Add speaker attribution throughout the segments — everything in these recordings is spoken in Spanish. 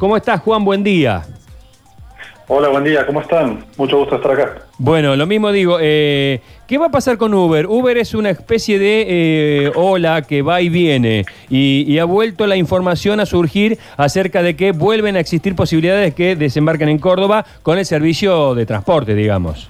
Speaker 1: ¿Cómo estás, Juan? Buen día.
Speaker 2: Hola, buen día, ¿cómo están? Mucho gusto estar acá.
Speaker 1: Bueno, lo mismo digo, eh, ¿qué va a pasar con Uber? Uber es una especie de eh, ola que va y viene y, y ha vuelto la información a surgir acerca de que vuelven a existir posibilidades que desembarquen en Córdoba con el servicio de transporte, digamos.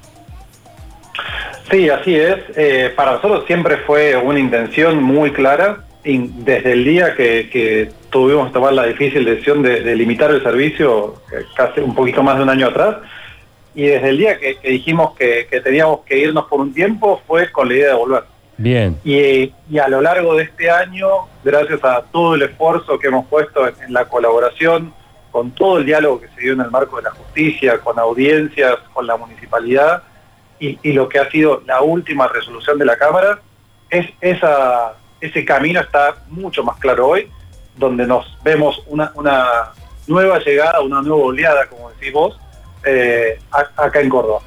Speaker 2: Sí, así es. Eh, para nosotros siempre fue una intención muy clara desde el día que, que tuvimos que tomar la difícil decisión de, de limitar el servicio, eh, casi un poquito más de un año atrás, y desde el día que, que dijimos que, que teníamos que irnos por un tiempo fue con la idea de volver.
Speaker 1: Bien.
Speaker 2: Y, y a lo largo de este año, gracias a todo el esfuerzo que hemos puesto en, en la colaboración, con todo el diálogo que se dio en el marco de la justicia, con audiencias, con la municipalidad, y, y lo que ha sido la última resolución de la Cámara, es esa, ese camino está mucho más claro hoy, donde nos vemos una, una nueva llegada, una nueva oleada, como decís vos, eh, acá en Córdoba.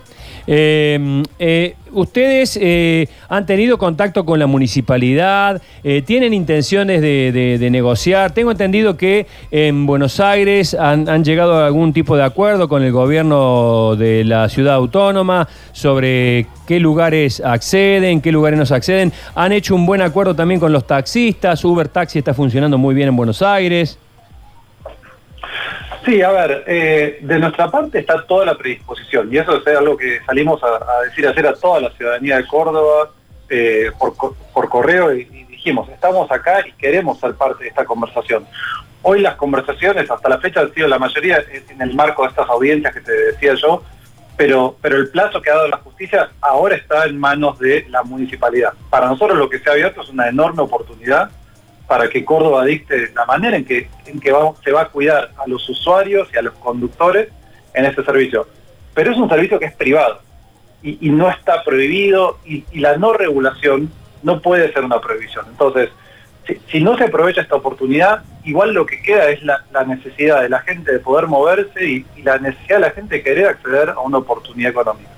Speaker 1: Eh, eh, ¿Ustedes eh, han tenido contacto con la municipalidad? Eh, ¿Tienen intenciones de, negociar? Tengo entendido que en Buenos Aires han llegado a algún tipo de acuerdo con el gobierno de la ciudad autónoma sobre qué lugares acceden, qué lugares no acceden. Han hecho un buen acuerdo también con los taxistas. Uber Taxi está funcionando muy bien en Buenos Aires.
Speaker 2: Sí, a ver, eh, de nuestra parte está toda la predisposición y eso es algo que salimos a, a decir ayer a toda la ciudadanía de Córdoba eh, por, por correo y, y dijimos, estamos acá y queremos ser parte de esta conversación. Hoy las conversaciones hasta la fecha han sido la mayoría en el marco de estas audiencias que te decía yo, pero, pero el plazo que ha dado la justicia ahora está en manos de la municipalidad. Para nosotros lo que se ha abierto es una enorme oportunidad para que Córdoba dicte la manera en que, en que se va a cuidar a los usuarios y a los conductores en este servicio. Pero es un servicio que es privado y, no está prohibido y, la no regulación no puede ser una prohibición. Entonces, si, no se aprovecha esta oportunidad, igual lo que queda es la, la necesidad de la gente de poder moverse y, y la necesidad de la gente de querer acceder a una oportunidad económica.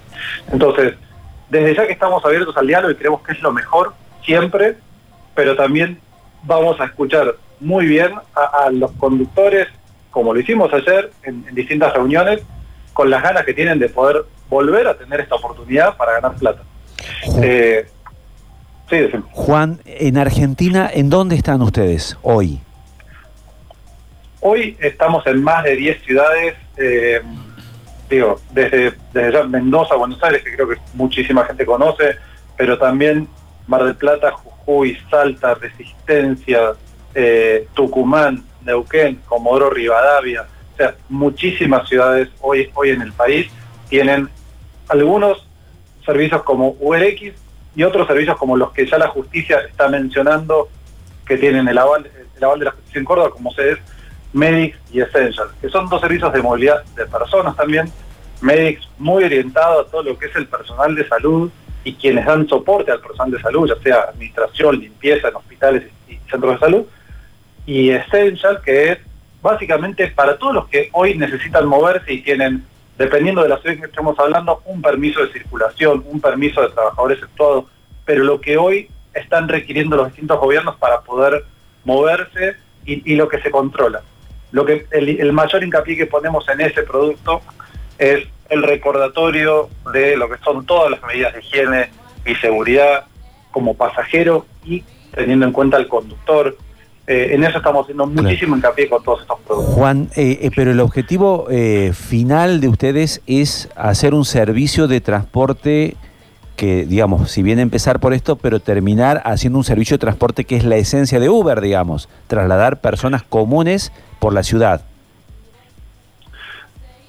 Speaker 2: Entonces, desde ya que estamos abiertos al diálogo y creemos que es lo mejor siempre, pero también vamos a escuchar muy bien a, a los conductores, como lo hicimos ayer en, en distintas reuniones, con las ganas que tienen de poder volver a tener esta oportunidad para ganar plata. Eh, sí, decime.
Speaker 3: Juan, en Argentina, ¿en dónde están ustedes hoy?
Speaker 2: Hoy estamos en más de 10 ciudades, eh, digo, desde, desde ya Mendoza, Buenos Aires, que creo que muchísima gente conoce, pero también Mar del Plata, Jujuy, Salta, Resistencia, eh, Tucumán, Neuquén, Comodoro Rivadavia, o sea, muchísimas ciudades hoy, hoy en el país tienen algunos servicios como URX y otros servicios como los que ya la justicia está mencionando que tienen el aval, el aval de la justicia en Córdoba, como se es Medix y Essential, que son dos servicios de movilidad de personas también. Medix muy orientado a todo lo que es el personal de salud y quienes dan soporte al personal de salud, ya sea administración, limpieza en hospitales y centros de salud. Y Essential, que es básicamente para todos los que hoy necesitan moverse y tienen, dependiendo de la ciudad que estemos hablando, un permiso de circulación, un permiso de trabajadores efectuado, pero lo que hoy están requiriendo los distintos gobiernos para poder moverse y, y lo que se controla. Lo que el, el mayor hincapié que ponemos en ese producto es el recordatorio de lo que son todas las medidas de higiene y seguridad como pasajero y teniendo en cuenta al conductor. Eh, en eso estamos haciendo muchísimo hincapié con todos estos productos.
Speaker 3: Juan, eh, eh, pero el objetivo eh, final de ustedes es hacer un servicio de transporte que, digamos, si bien empezar por esto, pero terminar haciendo un servicio de transporte que es la esencia de Uber, digamos, trasladar personas comunes por la ciudad.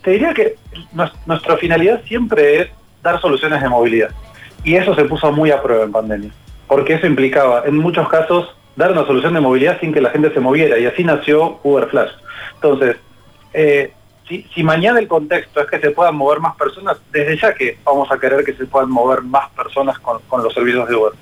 Speaker 2: Te diría que nues- nuestra finalidad siempre es dar soluciones de movilidad. Y eso se puso muy a prueba en pandemia. Porque eso implicaba, en muchos casos, dar una solución de movilidad sin que la gente se moviera. Y así nació Uber Flash. Entonces, eh, si, mañana el contexto es que se puedan mover más personas, desde ya que vamos a querer que se puedan mover más personas con, los servicios de Uber.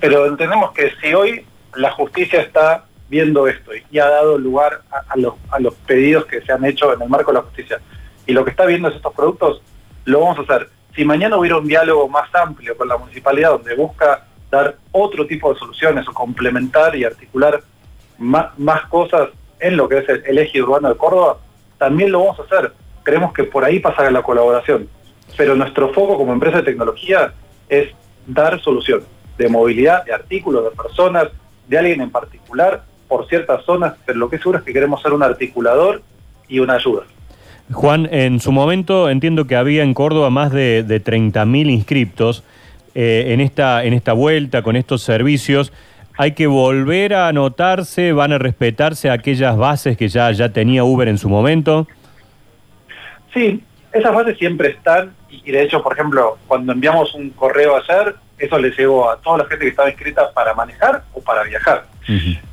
Speaker 2: Pero entendemos que si hoy la justicia está viendo esto y, ha dado lugar a los pedidos que se han hecho en el marco de la justicia, y lo que está viendo es estos productos, lo vamos a hacer. Si mañana hubiera un diálogo más amplio con la municipalidad donde busca dar otro tipo de soluciones o complementar y articular más, cosas en lo que es el, el eje urbano de Córdoba, también lo vamos a hacer. Creemos que por ahí pasa la colaboración. Pero nuestro foco como empresa de tecnología es dar soluciones de movilidad, de artículos, de personas, de alguien en particular, por ciertas zonas, pero lo que es seguro es que queremos ser un articulador y una ayuda.
Speaker 1: Juan, en su momento entiendo que había en Córdoba más de, de 30.000 inscriptos eh, en, esta, en esta vuelta con estos servicios. ¿Hay que volver a anotarse? ¿Van a respetarse aquellas bases que ya, ya tenía Uber en su momento?
Speaker 2: Sí, esas bases siempre están y, de hecho, por ejemplo, cuando enviamos un correo ayer, eso le llegó a toda la gente que estaba inscrita para manejar o para viajar.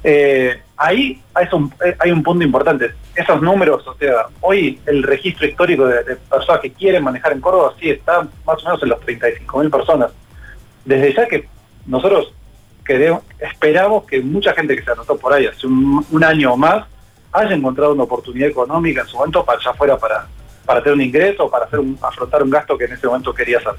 Speaker 2: Eh, ahí hay un, eh, hay un punto importante. Esos números, o sea, hoy el registro histórico de, personas que quieren manejar en Córdoba sí está más o menos en los 35 mil personas. Desde ya que nosotros queremos, esperamos que mucha gente que se anotó por ahí hace un, un año o más haya encontrado una oportunidad económica en su momento para allá afuera para para tener un ingreso, para hacer afrontar un gasto que en ese momento quería hacer.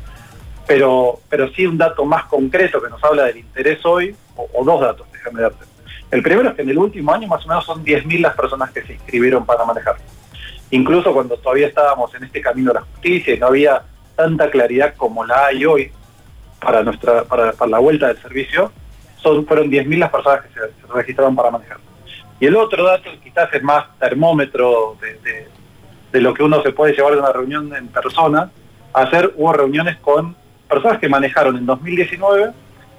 Speaker 2: Pero, pero sí un dato más concreto que nos habla del interés hoy, o, dos datos, déjame darte. El primero es que en el último año más o menos son 10.000 las personas que se inscribieron para manejar. Incluso cuando todavía estábamos en este camino de la justicia y no había tanta claridad como la hay hoy para nuestra para, la vuelta del servicio, son, fueron 10.000 las personas que se, registraron para manejar. Y el otro dato, quizás es más termómetro de lo que uno se puede llevar de una reunión en persona, hacer hubo reuniones con personas que manejaron en 2019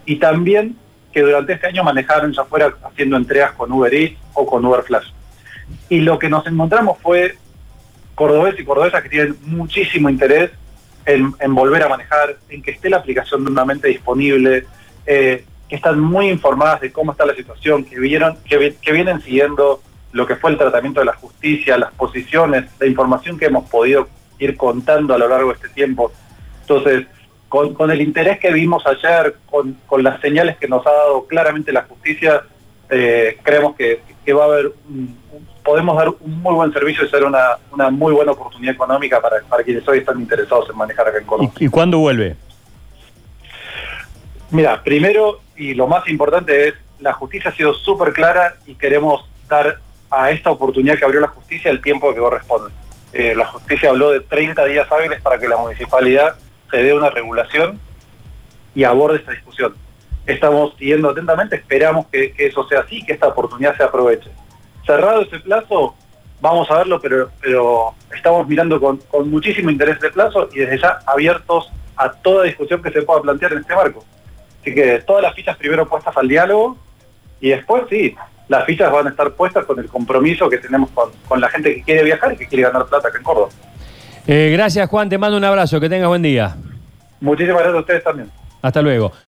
Speaker 2: y también que durante este año manejaron ya fuera haciendo entregas con Uber Eats o con Uber Flash. Y lo que nos encontramos fue cordobeses y cordobesas que tienen muchísimo interés en, volver a manejar, en que esté la aplicación nuevamente disponible, eh, que están muy informadas de cómo está la situación, que, vieron, que vienen siguiendo lo que fue el tratamiento de la justicia, las posiciones, la información que hemos podido ir contando a lo largo de este tiempo. Entonces, con, el interés que vimos ayer, con, las señales que nos ha dado claramente la justicia, eh, creemos que, va a haber, podemos dar un muy buen servicio y ser una, una muy buena oportunidad económica para, para quienes hoy están interesados en manejar acá en Colombia.
Speaker 1: ¿Y, ¿Y cuándo vuelve?
Speaker 2: Mira, primero y lo más importante es, la justicia ha sido súper clara y queremos dar a esta oportunidad que abrió la justicia el tiempo que corresponde. Eh, la justicia habló de 30 días hábiles para que la municipalidad se dé una regulación y aborde esta discusión. Estamos siguiendo atentamente, esperamos que, eso sea así, que esta oportunidad se aproveche. Cerrado ese plazo, vamos a verlo, pero, pero estamos mirando con, con muchísimo interés de plazo y desde ya abiertos a toda discusión que se pueda plantear en este marco. Así que todas las fichas primero puestas al diálogo y después sí, las fichas van a estar puestas con el compromiso que tenemos con, la gente que quiere viajar y que quiere ganar plata acá en Córdoba.
Speaker 1: Eh, gracias Juan, te mando un abrazo, que tengas buen día.
Speaker 2: Muchísimas gracias a ustedes también.
Speaker 1: Hasta luego.